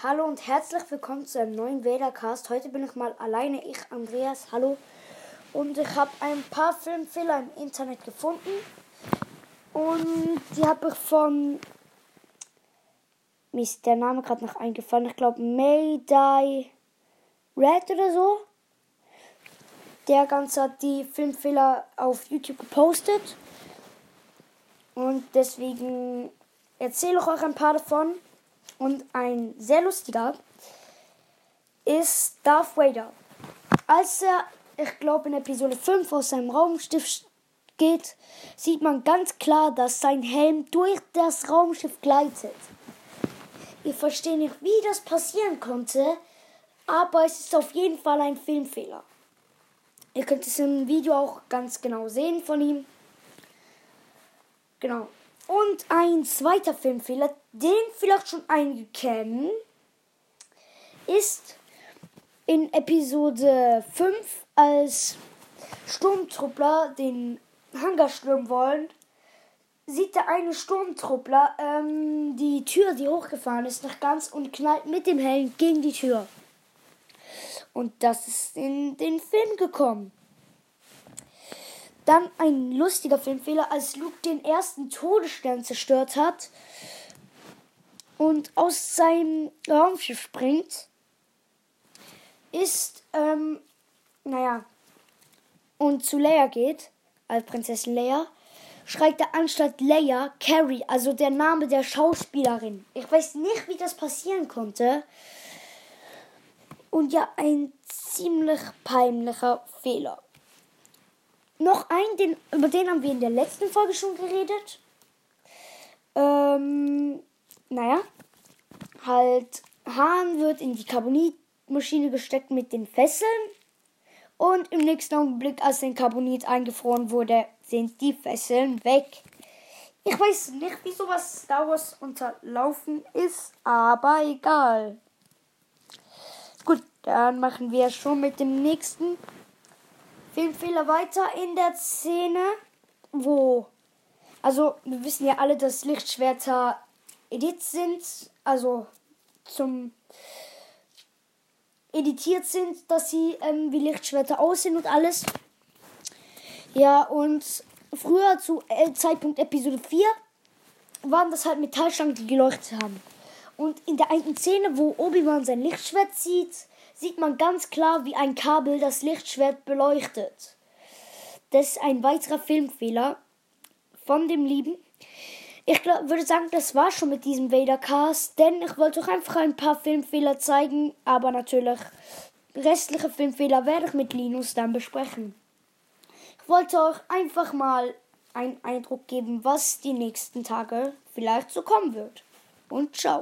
Hallo und herzlich willkommen zu einem neuen Vadercast. Heute bin ich mal alleine, ich, Andreas, hallo. Und ich habe ein paar Filmfehler im Internet gefunden. Und die habe ich von. Mir ist der Name gerade noch eingefallen. Ich glaube, Mayday Red oder so. Der Ganze hat die Filmfehler auf YouTube gepostet. Und deswegen erzähle ich euch ein paar davon. Und ein sehr lustiger ist Darth Vader. Als er, ich glaube in Episode 5 aus seinem Raumschiff geht, sieht man ganz klar, dass sein Helm durch das Raumschiff gleitet. Ich verstehe nicht, wie das passieren konnte, aber es ist auf jeden Fall ein Filmfehler. Ihr könnt es im Video auch ganz genau sehen von ihm. Genau. Und ein zweiter Filmfehler, den vielleicht schon einige kennen, ist in Episode 5, als Sturmtruppler den Hangar stürmen wollen, sieht der eine Sturmtruppler ähm, die Tür, die hochgefahren ist, noch ganz und knallt mit dem Helm gegen die Tür. Und das ist in den Film gekommen. Dann ein lustiger Filmfehler, als Luke den ersten Todesstern zerstört hat und aus seinem Raumschiff springt, ist, ähm, naja, und zu Leia geht, als Prinzessin Leia, schreit er anstatt Leia Carrie, also der Name der Schauspielerin. Ich weiß nicht, wie das passieren konnte. Und ja, ein ziemlich peinlicher Fehler noch ein, den, über den haben wir in der letzten Folge schon geredet. Ähm, naja, halt, Hahn wird in die Carbonitmaschine gesteckt mit den Fesseln. Und im nächsten Augenblick, als den Carbonit eingefroren wurde, sind die Fesseln weg. Ich weiß nicht, wie sowas Star Wars unterlaufen ist, aber egal. Gut, dann machen wir schon mit dem nächsten Filmfehler weiter in der Szene, wo. Also, wir wissen ja alle, dass Lichtschwerter edit sind, also zum editiert sind, dass sie ähm, wie Lichtschwerter aussehen und alles. Ja, und früher zu äh, Zeitpunkt Episode 4 waren das halt Metallstangen, die geleuchtet haben. Und in der einen Szene, wo Obi-Wan sein Lichtschwert zieht, sieht man ganz klar, wie ein Kabel das Lichtschwert beleuchtet. Das ist ein weiterer Filmfehler von dem Lieben. Ich glaub, würde sagen, das war schon mit diesem Vadercast, denn ich wollte euch einfach ein paar Filmfehler zeigen, aber natürlich restliche Filmfehler werde ich mit Linus dann besprechen. Ich wollte euch einfach mal einen Eindruck geben, was die nächsten Tage vielleicht so kommen wird. Und ciao.